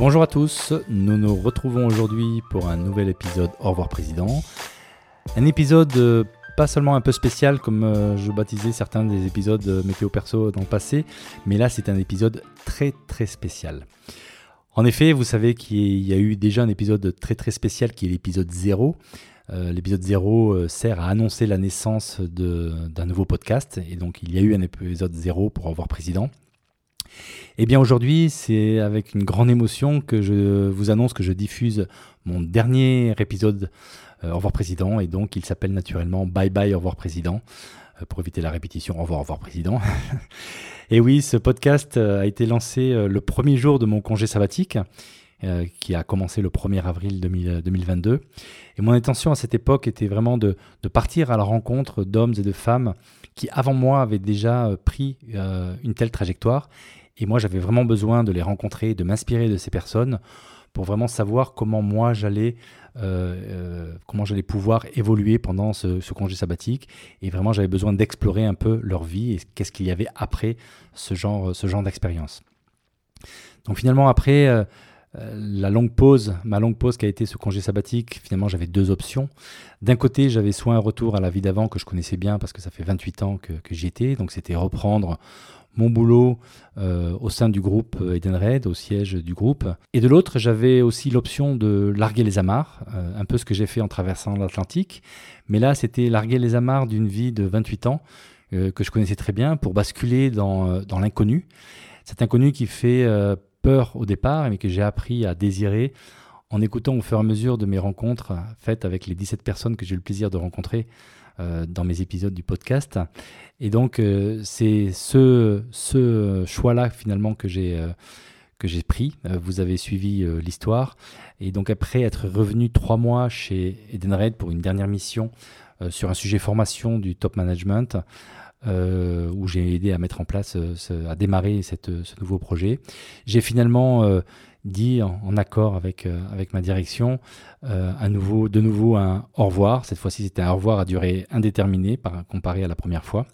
Bonjour à tous, nous nous retrouvons aujourd'hui pour un nouvel épisode Au revoir Président. Un épisode euh, pas seulement un peu spécial comme euh, je baptisais certains des épisodes euh, météo perso dans le passé, mais là c'est un épisode très très spécial. En effet, vous savez qu'il y a eu déjà un épisode très très spécial qui est l'épisode 0. l'épisode 0 sert à annoncer la naissance d'un nouveau podcast et donc il y a eu un épisode 0 pour Au revoir président. Eh bien aujourd'hui, c'est avec une grande émotion que je vous annonce que je diffuse mon dernier épisode euh, Au revoir Président, et donc il s'appelle naturellement Bye Bye Au revoir Président, euh, pour éviter la répétition Au revoir Au revoir Président. et oui, ce podcast euh, a été lancé le premier jour de mon congé sabbatique, qui a commencé le 1er avril 2022. Et mon intention à cette époque était vraiment de, de partir à la rencontre d'hommes et de femmes avant moi, avaient déjà pris une telle trajectoire. Et moi, j'avais vraiment besoin de les rencontrer, de m'inspirer de ces personnes pour vraiment savoir comment moi j'allais euh, euh, comment j'allais pouvoir évoluer pendant ce, congé sabbatique. Et vraiment j'avais besoin d'explorer un peu leur vie et qu'est-ce qu'il y avait après ce genre ce genre d'expérience. Donc finalement après euh, la longue pause, ma longue pause qui a été ce congé sabbatique, finalement j'avais deux options. D'un côté, j'avais soit un retour à la vie d'avant que je connaissais bien parce que ça fait 28 ans que, que j'y étais, donc c'était reprendre mon boulot euh, au sein du groupe Edenred, au siège du groupe. Et de l'autre, j'avais aussi l'option de larguer les amarres, euh, un peu ce que j'ai fait en traversant l'Atlantique. Mais là, c'était larguer les amarres d'une vie de 28 ans euh, que je connaissais très bien pour basculer dans l'inconnu. Cet inconnu qui fait peur au départ, mais que j'ai appris à désirer en écoutant au fur et à mesure de mes rencontres faites avec les 17 personnes que j'ai eu le plaisir de rencontrer euh, dans mes épisodes du podcast. Et donc, euh, c'est ce, ce choix-là finalement que j'ai euh, que j'ai pris. vous avez suivi l'histoire. Et donc, après être revenu trois mois chez Edenred pour une dernière mission sur un sujet formation du top management, où j'ai aidé à mettre en place, à démarrer cette, ce nouveau projet. J'ai finalement dit en, accord avec, euh, avec ma direction euh, à nouveau, de nouveau un au revoir. Cette fois-ci, c'était un au revoir à durée indéterminée par, comparé à la première fois.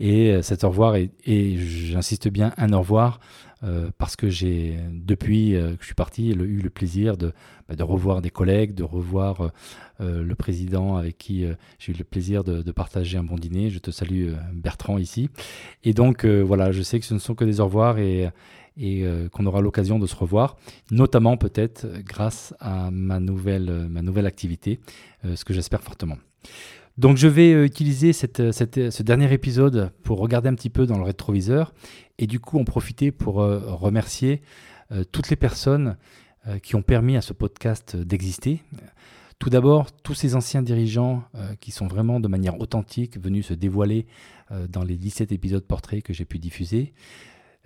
Et euh, cet au revoir, et, j'insiste bien, un au revoir, parce que j'ai, depuis que je suis parti, eu le plaisir de, bah, de revoir des collègues, de revoir le président avec qui j'ai eu le plaisir de, partager un bon dîner. Je te salue, Bertrand, ici. Et donc, voilà, je sais que ce ne sont que des au revoir et et euh, qu'on aura l'occasion de se revoir, notamment peut-être grâce à ma nouvelle, euh, ma nouvelle activité, euh, ce que j'espère fortement. Donc je vais utiliser cette, ce dernier épisode pour regarder un petit peu dans le rétroviseur et du coup en profiter pour remercier toutes les personnes qui ont permis à ce podcast d'exister. Tout d'abord, tous ces anciens dirigeants qui sont vraiment de manière authentique venus se dévoiler dans les 17 épisodes portraits que j'ai pu diffuser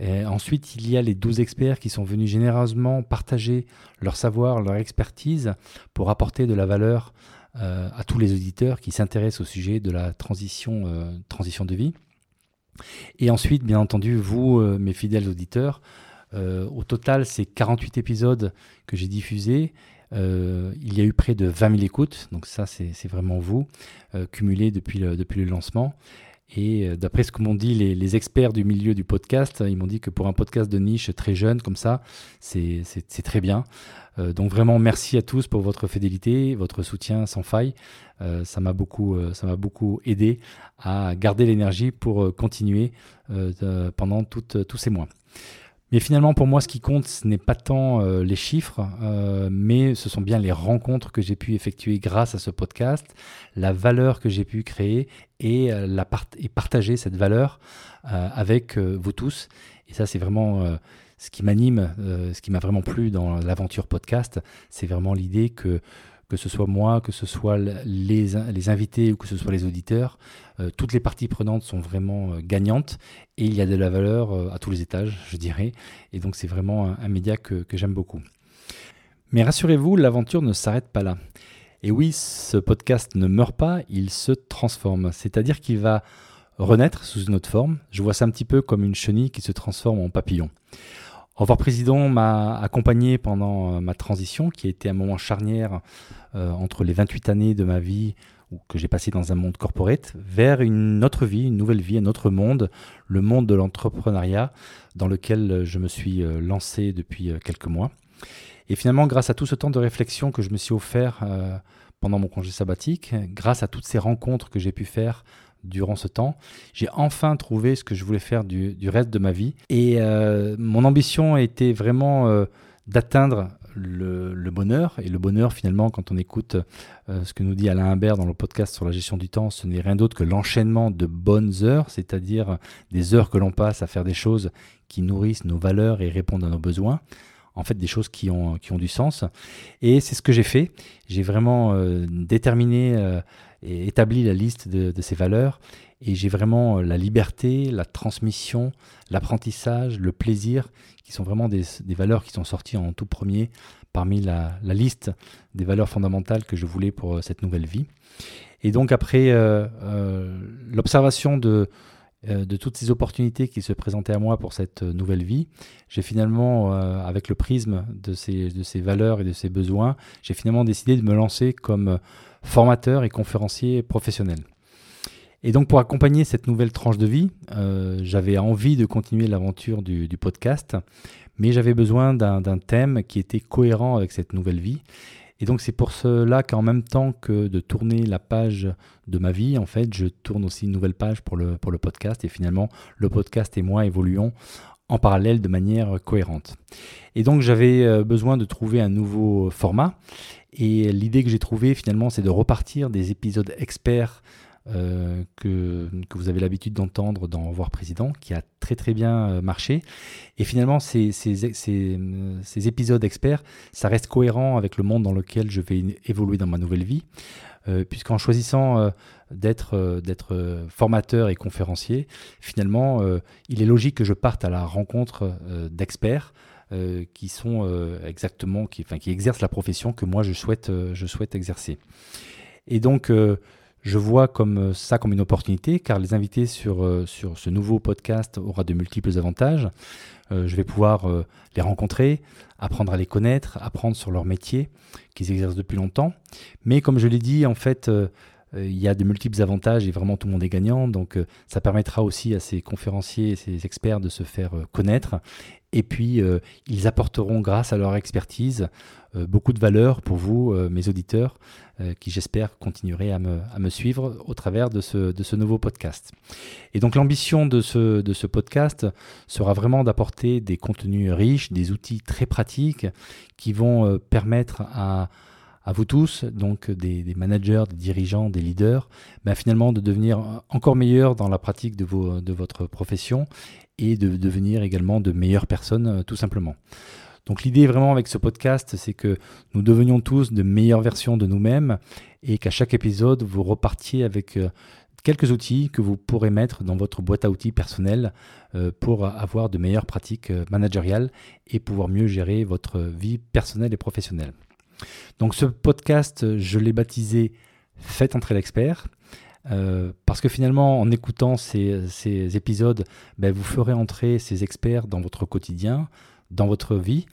ensuite, il y a les 12 experts qui sont venus généreusement partager leur savoir, leur expertise pour apporter de la valeur euh, à tous les auditeurs qui s'intéressent au sujet de la transition, euh, transition de vie. Et ensuite, bien entendu, vous, euh, mes fidèles auditeurs, au total, c'est 48 épisodes que j'ai diffusés. il y a eu près de 20 000 écoutes, donc ça c'est vraiment vous, cumulés depuis le, depuis le lancement. Et euh, d'après ce que m'ont dit les, experts du milieu du podcast, ils m'ont dit que pour un podcast de niche très jeune comme ça, c'est très bien. Euh, donc vraiment merci à tous pour votre fidélité, votre soutien sans faille. Euh, ça m'a beaucoup, ça m'a beaucoup aidé à garder l'énergie pour continuer pendant tous ces mois. Mais finalement, pour moi, ce qui compte, ce n'est pas tant euh, les chiffres, euh, mais ce sont bien les rencontres que j'ai pu effectuer grâce à ce podcast, la valeur que j'ai pu créer et, euh, partager cette valeur avec vous tous. Et ça, c'est vraiment ce qui m'anime, ce qui m'a vraiment plu dans l'aventure podcast. C'est vraiment l'idée que que ce soit moi, que ce soit les, invités ou que ce soit les auditeurs, euh, toutes les parties prenantes sont vraiment euh, gagnantes et il y a de la valeur euh, à tous les étages, je dirais. Et donc c'est vraiment un, média que j'aime beaucoup. Mais rassurez-vous, l'aventure ne s'arrête pas là. Et oui, ce podcast ne meurt pas, il se transforme. C'est-à-dire qu'il va renaître sous une autre forme. Je vois ça un petit peu comme une chenille qui se transforme en papillon. Revoir Président m'a accompagné pendant euh, ma transition, qui a été un moment charnière euh, entre les 28 années de ma vie que j'ai passé dans un monde corporate, vers une autre vie, une nouvelle vie, un autre monde, le monde de l'entrepreneuriat, dans lequel je me suis euh, lancé depuis quelques mois. Et finalement, grâce à tout ce temps de réflexion que je me suis offert pendant mon congé sabbatique, grâce à toutes ces rencontres que j'ai pu faire durant ce temps, j'ai enfin trouvé ce que je voulais faire du, reste de ma vie. Et euh, mon ambition était vraiment euh, d'atteindre le, bonheur. Et le bonheur, finalement, quand on écoute euh, ce que nous dit Alain Imbert dans le podcast sur la gestion du temps, ce n'est rien d'autre que l'enchaînement de bonnes heures, c'est-à-dire des heures que l'on passe à faire des choses qui nourrissent nos valeurs et répondent à nos besoins en fait des choses qui ont, qui ont du sens. Et c'est ce que j'ai fait. J'ai vraiment déterminé et établi la liste de, ces valeurs. Et j'ai vraiment euh, la liberté, la transmission, l'apprentissage, le plaisir, qui sont vraiment des, valeurs qui sont sorties en tout premier parmi la, liste des valeurs fondamentales que je voulais pour euh, cette nouvelle vie. Et donc après euh, l'observation de, de toutes ces opportunités qui se présentaient à moi pour cette nouvelle vie, j'ai finalement, avec le prisme de ces, de ces valeurs et de ces besoins, j'ai finalement décidé de me lancer comme formateur et conférencier professionnel. Et donc pour accompagner cette nouvelle tranche de vie, euh, j'avais envie de continuer l'aventure du, podcast, mais j'avais besoin d'un thème qui était cohérent avec cette nouvelle vie. Et donc c'est pour cela qu'en même temps que de tourner la page de ma vie, en fait, je tourne aussi une nouvelle page pour le, podcast. Et finalement, le podcast et moi évoluons en parallèle de manière cohérente. Et donc j'avais euh, besoin de trouver un nouveau format. Et l'idée que j'ai trouvée finalement, c'est de repartir des épisodes experts euh, que, vous avez l'habitude d'entendre dans Voir Président, qui a très très bien euh, marché. Et finalement, ces, ces, épisodes experts, ça reste cohérent avec le monde dans lequel je vais évoluer dans ma nouvelle vie, euh, puisqu'en choisissant euh, d'être formateur et conférencier, finalement, il est logique que je parte à la rencontre d'experts euh, qui sont euh, exactement, enfin, qui exercent la profession que moi je souhaite, euh, je souhaite exercer. Et donc, je vois comme ça comme une opportunité, car les invités sur, sur ce nouveau podcast aura de multiples avantages. je vais pouvoir les rencontrer, apprendre à les connaître, apprendre sur leur métier qu'ils exercent depuis longtemps. Mais comme je l'ai dit, en fait, il y a de multiples avantages et vraiment tout le monde est gagnant. Donc ça permettra aussi à ces conférenciers et ces experts de se faire connaître et puis, euh, ils apporteront, grâce à leur expertise, euh, beaucoup de valeur pour vous, euh, mes auditeurs, qui j'espère continuerez à me, suivre au travers de ce, nouveau podcast. Et donc, l'ambition de ce podcast sera vraiment d'apporter des contenus riches, des outils très pratiques qui vont permettre à à vous tous, donc des, managers, des dirigeants, des leaders, ben finalement de devenir encore meilleurs dans la pratique de, de votre profession et de devenir également de meilleures personnes euh, tout simplement. Donc l'idée vraiment avec ce podcast, c'est que nous devenions tous de meilleures versions de nous-mêmes et qu'à chaque épisode, vous repartiez avec euh, quelques outils que vous pourrez mettre dans votre boîte à outils personnelle euh, pour avoir de meilleures pratiques managériales et pouvoir mieux gérer votre vie personnelle et professionnelle. Donc ce podcast, je l'ai baptisé Faites entrer l'expert. Euh, parce que finalement, en écoutant ces, épisodes, ben, vous ferez entrer ces experts dans votre quotidien, dans votre vie,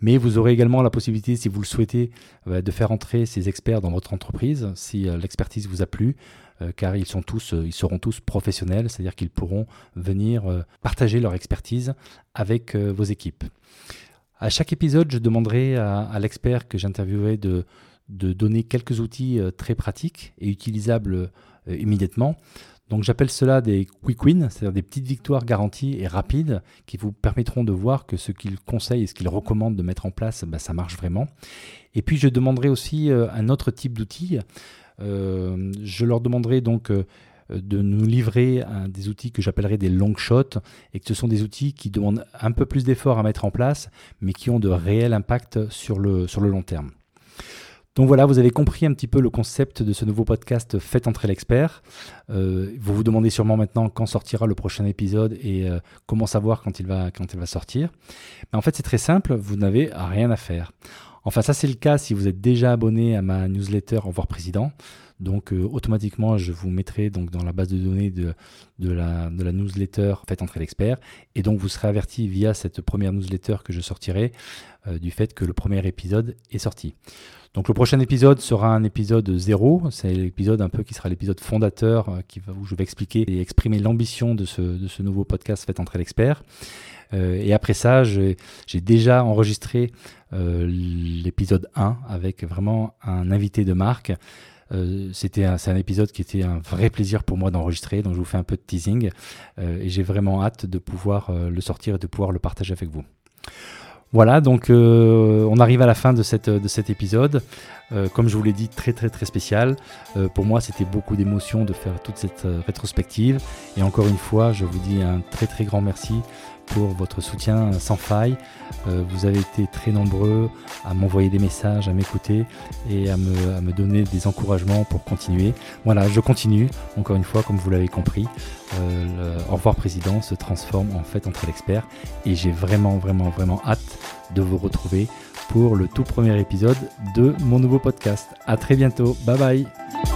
mais vous aurez également la possibilité, si vous le souhaitez, ben, de faire entrer ces experts dans votre entreprise, si euh, l'expertise vous a plu, euh, car ils, sont tous, ils seront tous professionnels, c'est-à-dire qu'ils pourront venir partager leur expertise avec vos équipes. À chaque épisode, je demanderai à, l'expert que j'interviewerai de, donner quelques outils très pratiques et utilisables euh, immédiatement. Donc j'appelle cela des quick wins, c'est-à-dire des petites victoires garanties et rapides qui vous permettront de voir que ce qu'ils conseillent et ce qu'ils recommandent de mettre en place, bah, ça marche vraiment. Et puis je demanderai aussi euh, un autre type d'outils. Euh, je leur demanderai donc de nous livrer des outils que j'appellerai des long shots et que ce sont des outils qui demandent un peu plus d'efforts à mettre en place mais qui ont de réels impacts sur le, sur le long terme. Donc voilà, vous avez compris un petit peu le concept de ce nouveau podcast Faites entrer l'expert. Euh, vous vous demandez sûrement maintenant quand sortira le prochain épisode et euh, comment savoir quand il va, quand il va sortir. Mais en fait, c'est très simple, vous n'avez rien à faire. Enfin, ça c'est le cas si vous êtes déjà abonné à ma newsletter Au revoir président. Donc euh, automatiquement, je vous mettrai donc dans la base de données de, de, la, de la newsletter Faites entrer l'expert. Et donc vous serez averti via cette première newsletter que je sortirai du fait que le premier épisode est sorti. Donc le prochain épisode sera un épisode zéro, c'est l'épisode un peu qui sera l'épisode fondateur euh, qui où je vais expliquer et exprimer l'ambition de ce, de ce nouveau podcast fait entrer l'expert. Euh, et après ça, j'ai déjà enregistré euh, l'épisode 1 avec vraiment un invité de marque. Euh, c'était c'est un épisode qui était un vrai plaisir pour moi d'enregistrer, donc je vous fais un peu de teasing euh, et j'ai vraiment hâte de pouvoir euh, le sortir et de pouvoir le partager avec vous. Voilà, donc on arrive à la fin de, cet épisode. comme je vous l'ai dit, très très très spécial. pour moi, c'était beaucoup d'émotion de faire toute cette rétrospective. Et encore une fois, je vous dis un très très grand merci pour votre soutien sans faille. Euh, vous avez été très nombreux à m'envoyer des messages, à m'écouter et à me, donner des encouragements pour continuer. Voilà, je continue, encore une fois, comme vous l'avez compris. Euh, Au revoir Président se transforme en fait entre l'expert et j'ai vraiment, vraiment, vraiment hâte de vous retrouver pour le tout premier épisode de mon nouveau podcast. À très bientôt, bye bye